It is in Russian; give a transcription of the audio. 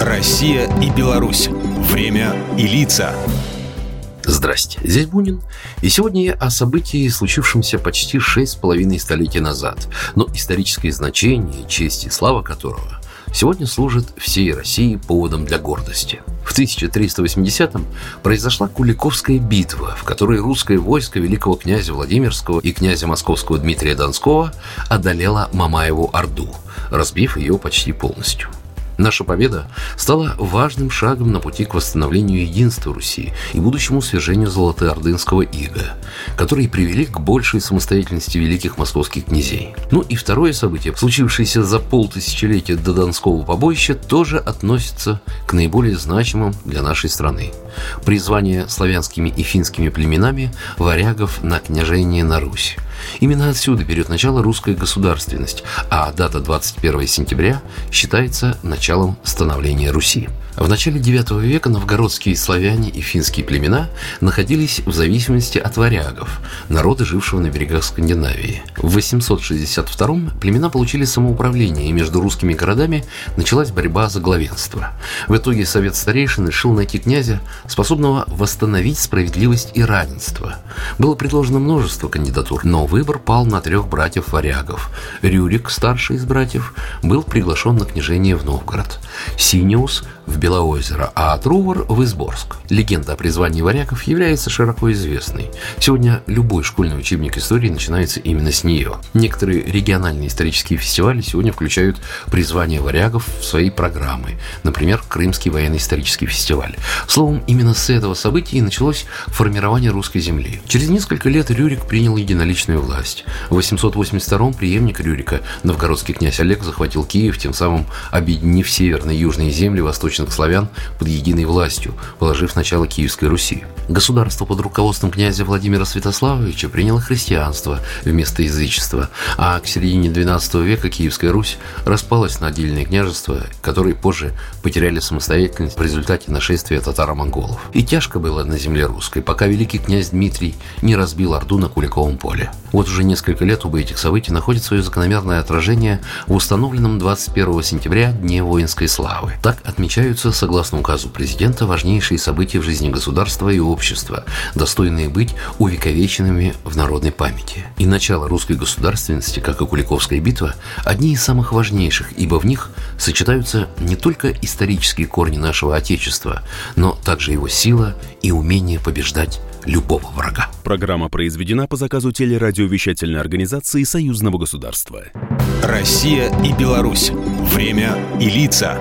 Россия и Беларусь. Время и лица. Здрасте, здесь Бунин. И сегодня я о событии, случившемся почти шесть с половиной столетий назад, но историческое значение, честь и слава которого сегодня служит всей России поводом для гордости. В 1380-м произошла Куликовская битва, в которой русское войско великого князя Владимирского и князя московского Дмитрия Донского одолело Мамаеву Орду, разбив ее почти полностью. Наша победа стала важным шагом на пути к восстановлению единства Руси и будущему свержению Золотоордынского ига, которые привели к большей самостоятельности великих московских князей. Ну и второе событие, случившееся за полтысячелетия до Донского побоища, тоже относится к наиболее значимым для нашей страны. Призвание славянскими и финскими племенами варягов на княжение на Русь – Именно отсюда берет начало русская государственность, а дата 21 сентября считается началом становления Руси. В начале IX века новгородские славяне и финские племена находились в зависимости от варягов, народа, жившего на берегах Скандинавии. В 862 племена получили самоуправление, и между русскими городами началась борьба за главенство. В итоге совет старейшин решил найти князя, способного восстановить справедливость и равенство. Было предложено множество кандидатур, но выбор пал на трех братьев-варягов. Рюрик, старший из братьев, был приглашен на княжение в Новгород. Синиус в Белоозеро, а Трувор в Изборск. Легенда о призвании варягов является широко известной. Сегодня любой школьный учебник истории начинается именно с нее. Некоторые региональные исторические фестивали сегодня включают призвание варягов в свои программы. Например, Крымский военно-исторический фестиваль. Словом, именно с этого события и началось формирование русской земли. Через несколько лет Рюрик принял единоличную власть. В 882-м преемник Рюрика, новгородский князь Олег, захватил Киев, тем самым объединив северные и южные земли восточных славян под единой властью, положив начало Киевской Руси. Государство под руководством князя Владимира Святославовича приняло христианство вместо язычества, а к середине XII века Киевская Русь распалась на отдельные княжества, которые позже потеряли самостоятельность в результате нашествия татаро-монголов. И тяжко было на земле русской, пока великий князь Дмитрий не разбил Орду на Куликовом поле. Вот уже несколько лет оба этих событий находят свое закономерное отражение в установленном 21 сентября Дне воинской славы. Так отмечают являются, согласно указу президента, важнейшие события в жизни государства и общества, достойные быть увековеченными в народной памяти. И начало русской государственности, как и Куликовская битва, одни из самых важнейших, ибо в них сочетаются не только исторические корни нашего Отечества, но также его сила и умение побеждать любого врага. Программа произведена по заказу телерадиовещательной организации Союзного государства. Россия и Беларусь. Время и лица.